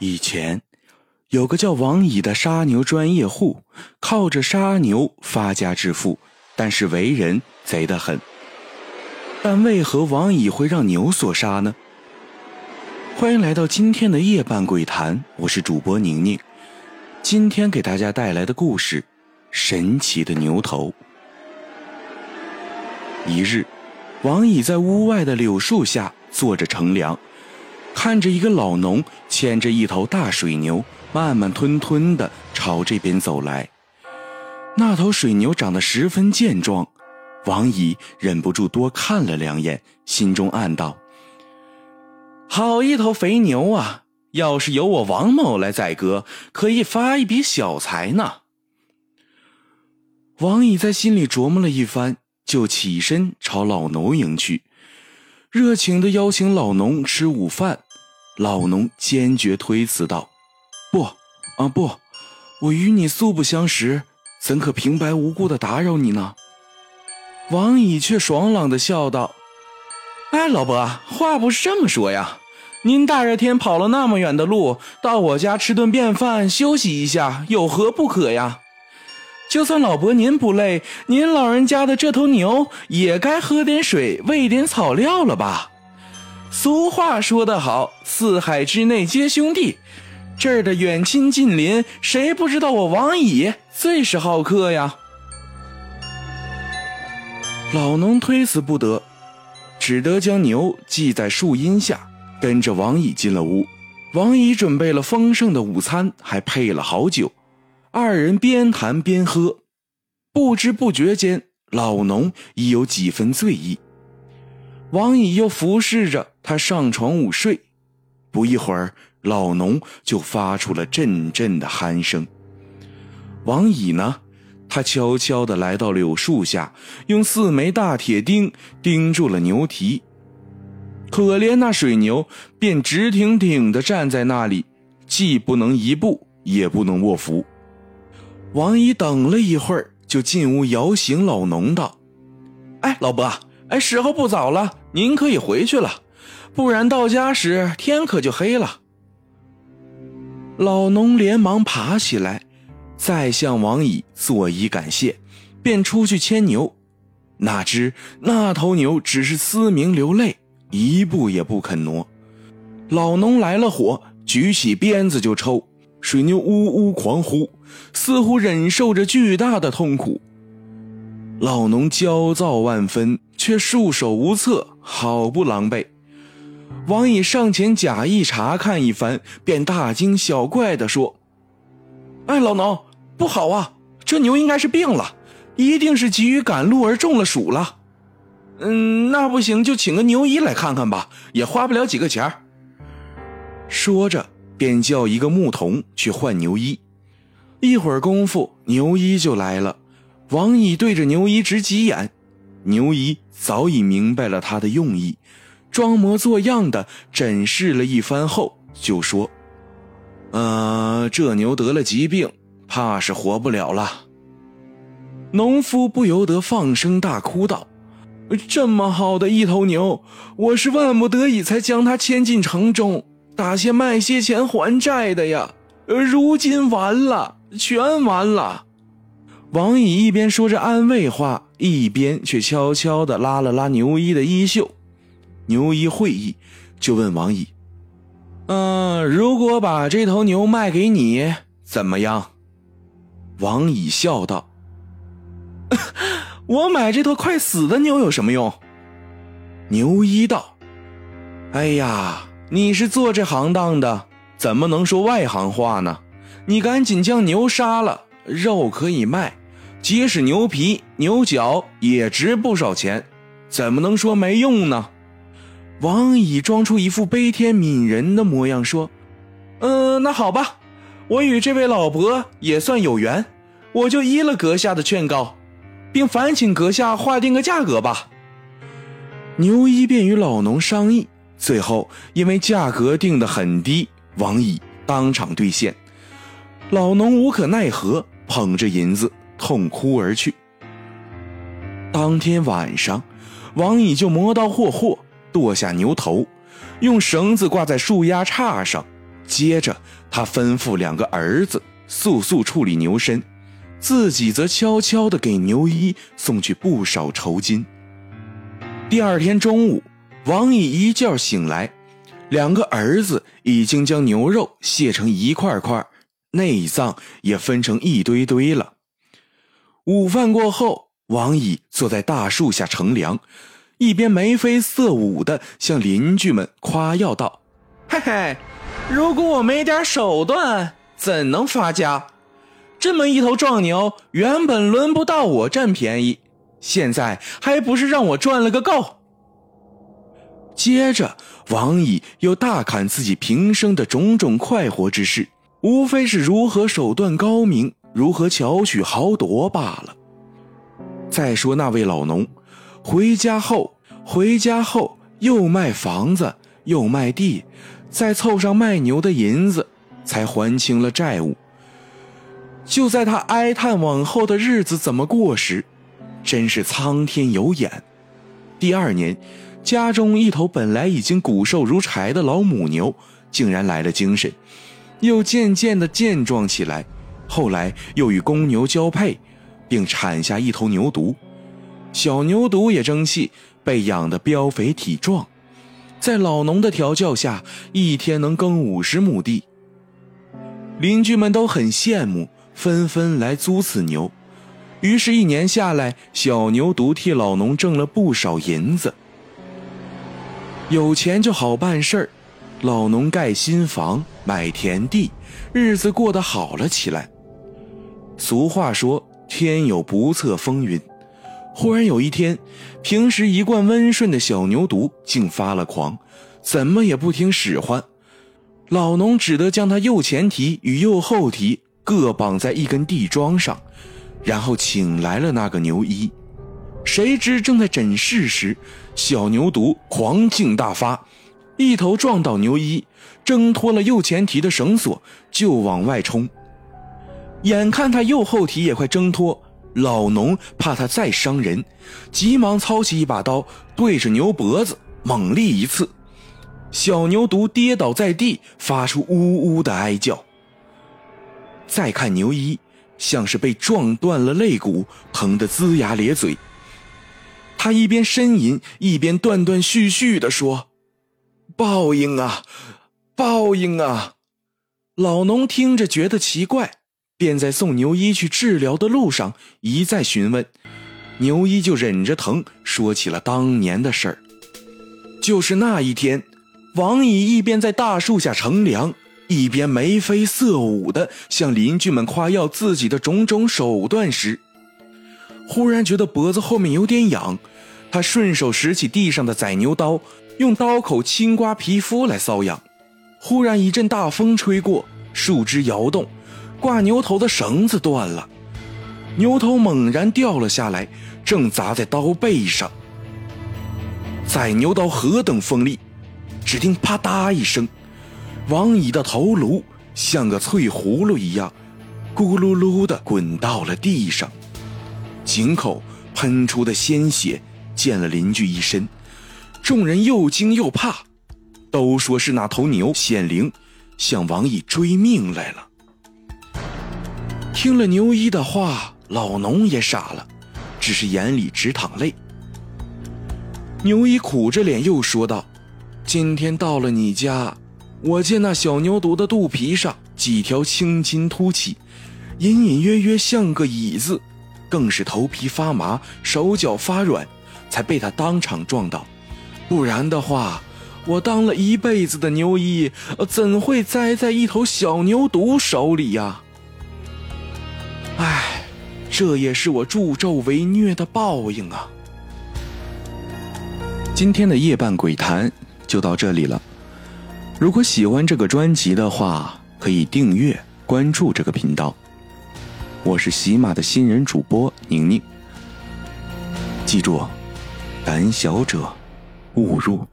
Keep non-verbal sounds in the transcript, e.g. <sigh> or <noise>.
以前有个叫王乙的杀牛专业户，靠着杀牛发家致富，但是为人贼得很。但为何王乙会让牛所杀呢？欢迎来到今天的夜半鬼谈，我是主播宁宁。今天给大家带来的故事：神奇的牛头。一日，王乙在屋外的柳树下坐着乘凉。看着一个老农牵着一头大水牛，慢慢吞吞地朝这边走来。那头水牛长得十分健壮，王乙忍不住多看了两眼，心中暗道：“好一头肥牛啊！要是由我王某来宰割，可以发一笔小财呢。”王乙在心里琢磨了一番，就起身朝老农迎去，热情地邀请老农吃午饭。老农坚决推辞道：“不，啊不，我与你素不相识，怎可平白无故的打扰你呢？”王乙却爽朗的笑道：“哎，老伯，话不是这么说呀，您大热天跑了那么远的路，到我家吃顿便饭，休息一下，有何不可呀？就算老伯您不累，您老人家的这头牛也该喝点水，喂点草料了吧？”俗话说得好，四海之内皆兄弟。这儿的远亲近邻，谁不知道我王乙最是好客呀？老农推辞不得，只得将牛系在树荫下，跟着王乙进了屋。王乙准备了丰盛的午餐，还配了好酒。二人边谈边喝，不知不觉间，老农已有几分醉意。王乙又服侍着他上床午睡，不一会儿，老农就发出了阵阵的鼾声。王乙呢，他悄悄地来到柳树下，用四枚大铁钉钉住了牛蹄。可怜那水牛便直挺挺地站在那里，既不能移步，也不能卧伏。王乙等了一会儿，就进屋摇醒老农道：“哎，老伯。”哎，时候不早了，您可以回去了，不然到家时天可就黑了。老农连忙爬起来，再向王乙作揖感谢，便出去牵牛。哪知那头牛只是嘶鸣流泪，一步也不肯挪。老农来了火，举起鞭子就抽，水牛呜呜狂呼，似乎忍受着巨大的痛苦。老农焦躁万分。却束手无策，好不狼狈。王乙上前假意查看一番，便大惊小怪地说：“哎，老农，不好啊！这牛应该是病了，一定是急于赶路而中了暑了。嗯，那不行，就请个牛医来看看吧，也花不了几个钱说着，便叫一个牧童去换牛医。一会儿功夫，牛医就来了。王乙对着牛医直急眼。牛医早已明白了他的用意，装模作样的诊视了一番后，就说：“呃，这牛得了疾病，怕是活不了了。”农夫不由得放声大哭道：“这么好的一头牛，我是万不得已才将它牵进城中，打些卖些钱还债的呀，如今完了，全完了。”王乙一边说着安慰话，一边却悄悄地拉了拉牛一的衣袖。牛一会意，就问王乙：“嗯，如果把这头牛卖给你，怎么样？”王乙笑道：“ <laughs> 我买这头快死的牛有什么用？”牛一道：“哎呀，你是做这行当的，怎么能说外行话呢？你赶紧将牛杀了，肉可以卖。”即使牛皮、牛角也值不少钱，怎么能说没用呢？王乙装出一副悲天悯人的模样说：“嗯，那好吧，我与这位老伯也算有缘，我就依了阁下的劝告，并烦请阁下划定个价格吧。”牛一便与老农商议，最后因为价格定得很低，王乙当场兑现。老农无可奈何，捧着银子。痛哭而去。当天晚上，王乙就磨刀霍霍剁下牛头，用绳子挂在树丫杈上，接着，他吩咐两个儿子速速处理牛身，自己则悄悄地给牛一送去不少酬金。第二天中午，王乙一觉醒来，两个儿子已经将牛肉卸成一块块，内脏也分成一堆堆了。午饭过后，王乙坐在大树下乘凉，一边眉飞色舞地向邻居们夸耀道：“嘿嘿。”如果我没点手段，怎能发家？这么一头壮牛，原本轮不到我占便宜，现在还不是让我赚了个够？接着，王乙又大侃自己平生的种种快活之事，无非是如何手段高明，如何巧取豪夺罢了。再说那位老农，回家后，回家后又卖房子，又卖地。再凑上卖牛的银子，才还清了债务。就在他哀叹往后的日子怎么过时，真是苍天有眼。第二年，家中一头本来已经骨瘦如柴的老母牛，竟然来了精神，又渐渐的健壮起来。后来又与公牛交配，并产下一头牛犊。小牛犊也争气，被养得膘肥体壮。在老农的调教下，一天能耕五十亩地。邻居们都很羡慕，纷纷来租此牛。于是，一年下来，小牛犊替老农挣了不少银子。有钱就好办事儿，老农盖新房，买田地，日子过得好了起来。俗话说：“天有不测风云。”忽然有一天，平时一贯温顺的小牛犊竟发了狂，怎么也不听使唤。老农只得将它右前蹄与右后蹄各绑在一根地桩上，然后请来了那个牛医。谁知正在诊视时，小牛犊狂劲大发，一头撞倒牛一，挣脱了右前蹄的绳索，就往外冲。眼看他右后蹄也快挣脱。老农怕他再伤人，急忙操起一把刀，对着牛脖子猛力一刺。小牛犊跌倒在地，发出呜呜的哀叫。再看牛一，像是被撞断了肋骨，疼得龇牙咧嘴。他一边呻吟，一边断断续续地说：“报应啊，报应啊！”老农听着觉得奇怪。便在送牛一去治疗的路上一再询问，牛一就忍着疼说起了当年的事儿。就是那一天，王乙一边在大树下乘凉，一边眉飞色舞的向邻居们夸耀自己的种种手段时，忽然觉得脖子后面有点痒，他顺手拾起地上的宰牛刀，用刀口轻刮皮肤来瘙痒。忽然一阵大风吹过，树枝摇动。挂牛头的绳子断了，牛头猛然掉了下来，正砸在刀背上。宰牛刀何等锋利，只听啪嗒一声，王乙的头颅像个脆葫芦一样，咕噜噜的滚到了地上，井口喷出的鲜血溅了邻居一身，众人又惊又怕，都说是那头牛显灵，向王毅追命来了。听了牛一的话，老农也傻了，只是眼里直淌泪。牛一苦着脸又说道：“今天到了你家，我见那小牛犊的肚皮上几条青筋凸起，隐隐约约像个椅子，更是头皮发麻，手脚发软，才被他当场撞倒。不然的话，我当了一辈子的牛医，怎会栽在一头小牛犊手里呀？”唉，这也是我助纣为虐的报应啊！今天的夜半鬼谈就到这里了。如果喜欢这个专辑的话，可以订阅关注这个频道。我是喜马的新人主播宁宁。记住，胆小者误入。